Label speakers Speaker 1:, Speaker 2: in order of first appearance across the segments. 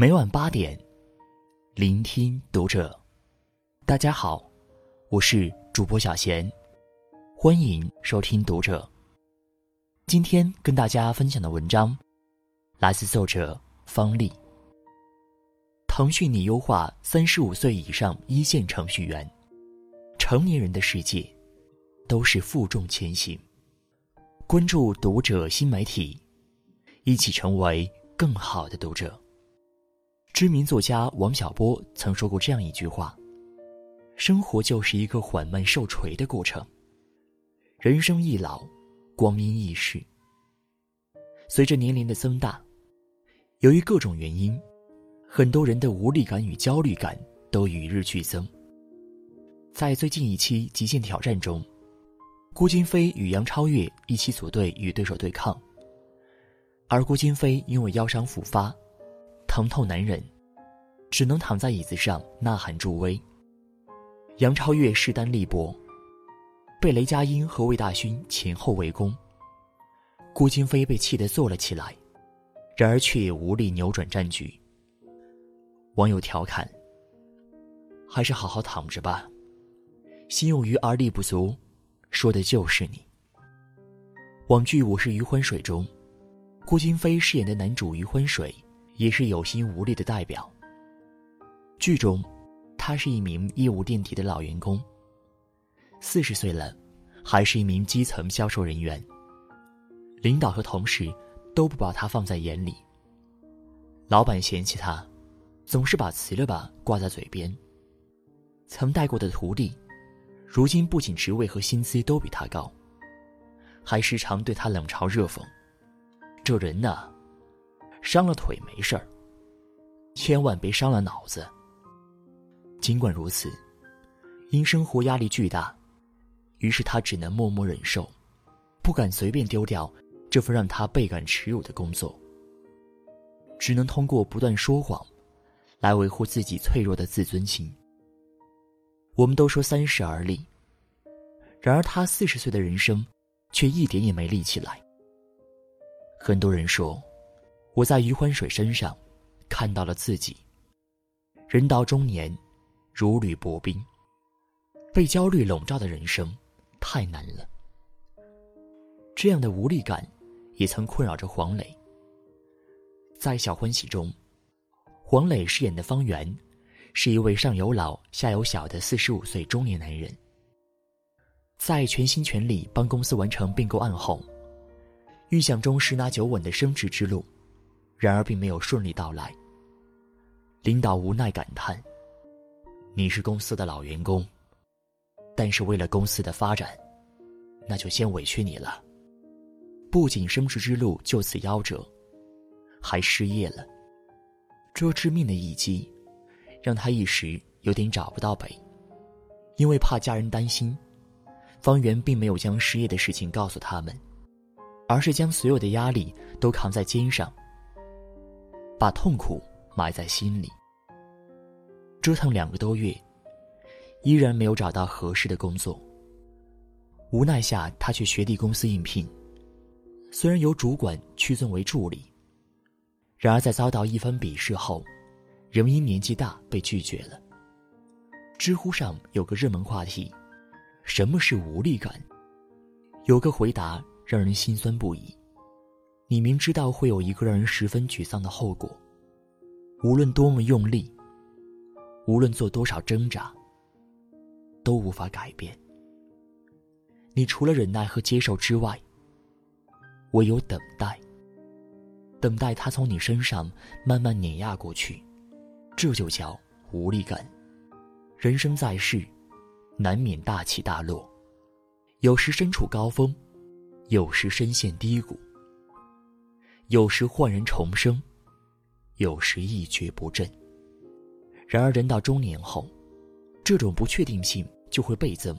Speaker 1: 每晚八点，聆听读者。大家好，我是主播小贤，欢迎收听读者。今天跟大家分享的文章来自作者方丽。腾讯拟优化三十五岁以上一线程序员，成年人的世界都是负重前行。关注读者新媒体，一起成为更好的读者。知名作家王小波曾说过这样一句话：“生活就是一个缓慢受锤的过程。人生易老，光阴易逝。随着年龄的增大，由于各种原因，很多人的无力感与焦虑感都与日俱增。在最近一期《极限挑战》中，郭京飞与杨超越一起组队与对手对抗，而郭京飞因为腰伤复发。”疼痛难忍，只能躺在椅子上呐喊助威。杨超越势单力薄，被雷佳音和魏大勋前后围攻。郭京飞被气得坐了起来，然而却也无力扭转战局。网友调侃：“还是好好躺着吧，心有余而力不足，说的就是你。”网剧《我是余欢水》中，郭京飞饰演的男主余欢水。也是有心无力的代表。剧中，他是一名业务垫底的老员工。四十岁了，还是一名基层销售人员。领导和同事都不把他放在眼里。老板嫌弃他，总是把“辞了吧”挂在嘴边。曾带过的徒弟，如今不仅职位和薪资都比他高，还时常对他冷嘲热讽。这人呐。伤了腿没事儿，千万别伤了脑子。尽管如此，因生活压力巨大，于是他只能默默忍受，不敢随便丢掉这份让他倍感耻辱的工作，只能通过不断说谎，来维护自己脆弱的自尊心。我们都说三十而立，然而他四十岁的人生，却一点也没立起来。很多人说。我在余欢水身上看到了自己。人到中年，如履薄冰，被焦虑笼罩的人生太难了。这样的无力感也曾困扰着黄磊。在《小欢喜》中，黄磊饰演的方圆是一位上有老下有小的四十五岁中年男人。在全心全力帮公司完成并购案后，预想中十拿九稳的升职之路。然而，并没有顺利到来。领导无奈感叹：“你是公司的老员工，但是为了公司的发展，那就先委屈你了。不仅升职之路就此夭折，还失业了。这致命的一击，让他一时有点找不到北。因为怕家人担心，方圆并没有将失业的事情告诉他们，而是将所有的压力都扛在肩上。”把痛苦埋在心里，折腾两个多月，依然没有找到合适的工作。无奈下，他去学弟公司应聘，虽然由主管屈尊为助理，然而在遭到一番鄙视后，仍因年纪大被拒绝了。知乎上有个热门话题：“什么是无力感？”有个回答让人心酸不已。你明知道会有一个让人十分沮丧的后果，无论多么用力，无论做多少挣扎，都无法改变。你除了忍耐和接受之外，唯有等待。等待它从你身上慢慢碾压过去，这就叫无力感。人生在世，难免大起大落，有时身处高峰，有时深陷低谷。有时焕然重生，有时一蹶不振。然而人到中年后，这种不确定性就会倍增。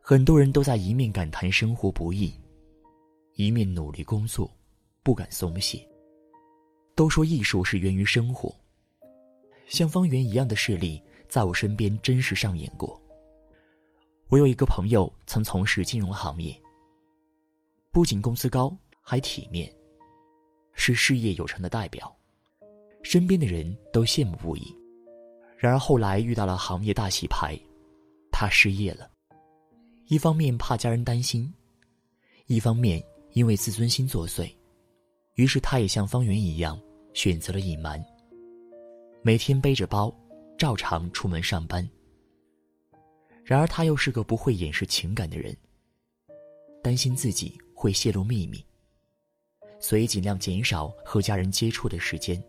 Speaker 1: 很多人都在一面感叹生活不易，一面努力工作，不敢松懈。都说艺术是源于生活，像方圆一样的事例在我身边真实上演过。我有一个朋友曾从事金融行业，不仅工资高，还体面。是事业有成的代表，身边的人都羡慕不已。然而后来遇到了行业大洗牌，他失业了。一方面怕家人担心，一方面因为自尊心作祟，于是他也像方圆一样选择了隐瞒。每天背着包，照常出门上班。然而他又是个不会掩饰情感的人，担心自己会泄露秘密，所以尽量减少和家人接触的时间。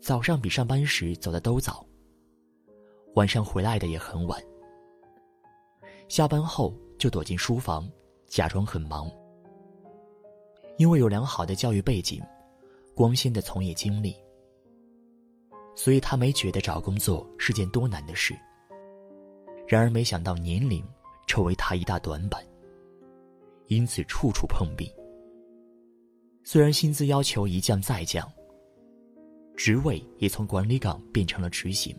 Speaker 1: 早上比上班时走的都早，晚上回来的也很晚。下班后就躲进书房，假装很忙。因为有良好的教育背景，光鲜的从业经历，所以他没觉得找工作是件多难的事。然而没想到年龄成为他一大短板，因此处处碰壁。虽然薪资要求一降再降，职位也从管理岗变成了执行，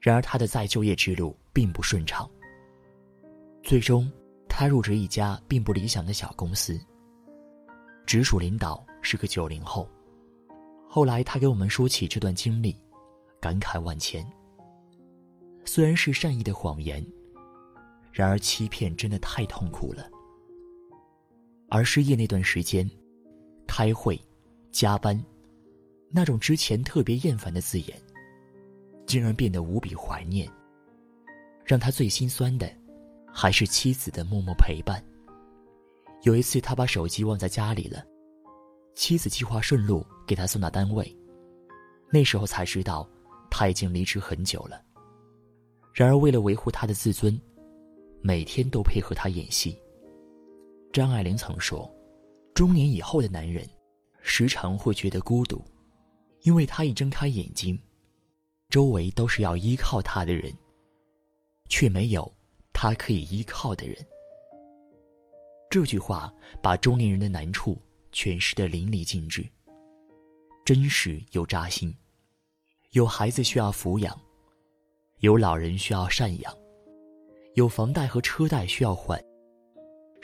Speaker 1: 然而他的再就业之路并不顺畅。最终，他入职一家并不理想的小公司。直属领导是个九零后。后来他给我们说起这段经历，感慨万千。虽然是善意的谎言，然而欺骗真的太痛苦了。而失业那段时间，开会、加班，那种之前特别厌烦的字眼，竟然变得无比怀念。让他最心酸的。还是妻子的默默陪伴。有一次，他把手机忘在家里了，妻子计划顺路给他送到单位，那时候才知道他已经离职很久了。然而，为了维护他的自尊，每天都配合他演戏。张爱玲曾说：“中年以后的男人，时常会觉得孤独，因为他一睁开眼睛，周围都是要依靠他的人，却没有。”他可以依靠的人。这句话把中年人的难处诠释的淋漓尽致，真实又扎心。有孩子需要抚养，有老人需要赡养，有房贷和车贷需要还。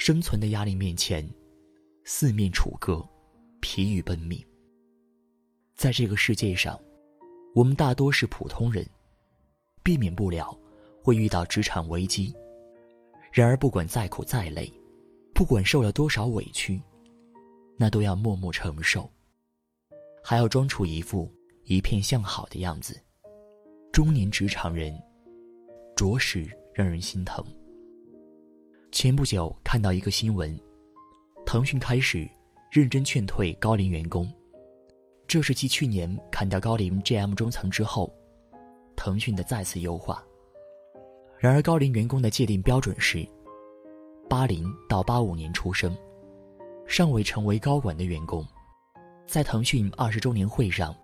Speaker 1: 生存的压力面前，四面楚歌，疲于奔命。在这个世界上，我们大多是普通人，避免不了会遇到职场危机。然而，不管再苦再累，不管受了多少委屈，那都要默默承受，还要装出一副一片向好的样子。中年职场人，着实让人心疼。前不久看到一个新闻，腾讯开始认真劝退高龄员工，这是继去年砍掉高龄 GM 中层之后，腾讯的再次优化。然而，高龄员工的界定标准是：八零到八五年出生，尚未成为高管的员工。在腾讯二十周年会上，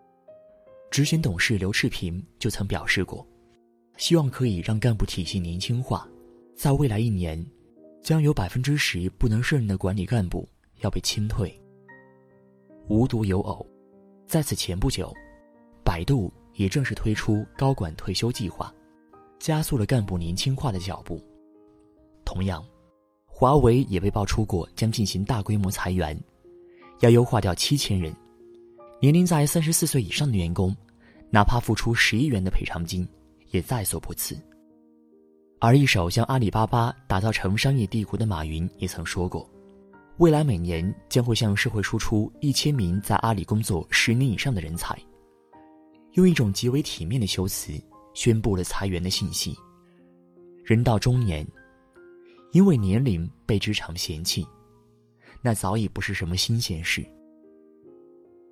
Speaker 1: 执行董事刘炽平就曾表示过，希望可以让干部体系年轻化。在未来一年，将有百分之十不能胜任的管理干部要被清退。无独有偶，在此前不久，百度也正式推出高管退休计划。加速了干部年轻化的脚步。同样，华为也被爆出过将进行大规模裁员，要优化掉七千人。年龄在三十四岁以上的员工，哪怕付出十亿元的赔偿金，也在所不辞。而一手将阿里巴巴打造成商业帝国的马云也曾说过，未来每年将会向社会输出一千名在阿里工作十年以上的人才，用一种极为体面的修辞。宣布了裁员的信息。人到中年，因为年龄被职场嫌弃，那早已不是什么新鲜事。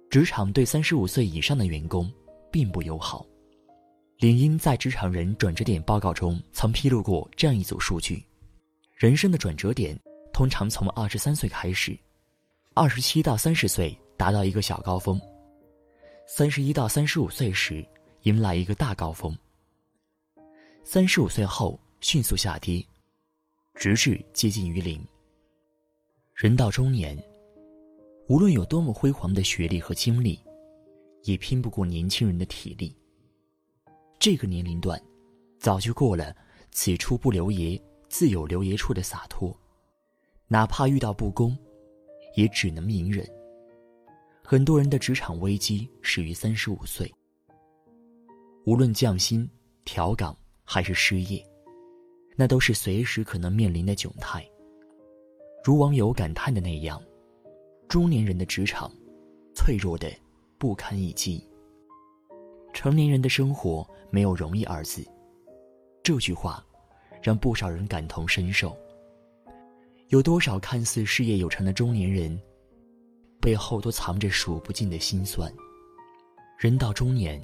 Speaker 1: 职场对三十五岁以上的员工并不友好。领英在《职场人转折点报告》中曾披露过这样一组数据：人生的转折点通常从二十三岁开始，二十七到三十岁达到一个小高峰，三十一到三十五岁时迎来一个大高峰。三十五岁后迅速下跌，直至接近于零。人到中年，无论有多么辉煌的学历和经历，也拼不过年轻人的体力。这个年龄段，早就过了“此处不留爷，自有留爷处”的洒脱，哪怕遇到不公，也只能隐忍。很多人的职场危机始于三十五岁。无论降薪、调岗还是失业，那都是随时可能面临的窘态。如网友感叹的那样，中年人的职场脆弱的不堪一击。成年人的生活没有容易二字，这句话让不少人感同身受。有多少看似事业有成的中年人，背后都藏着数不尽的心酸。人到中年，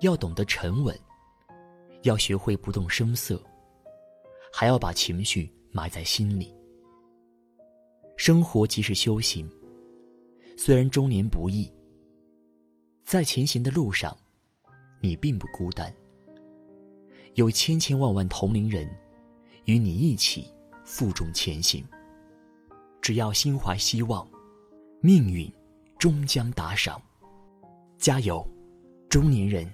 Speaker 1: 要懂得沉稳，要学会不动声色，还要把情绪埋在心里。生活即是修行，虽然中年不易，在前行的路上。你并不孤单，有千千万万同龄人与你一起负重前行。只要心怀希望，命运终将打赏。加油，中年人！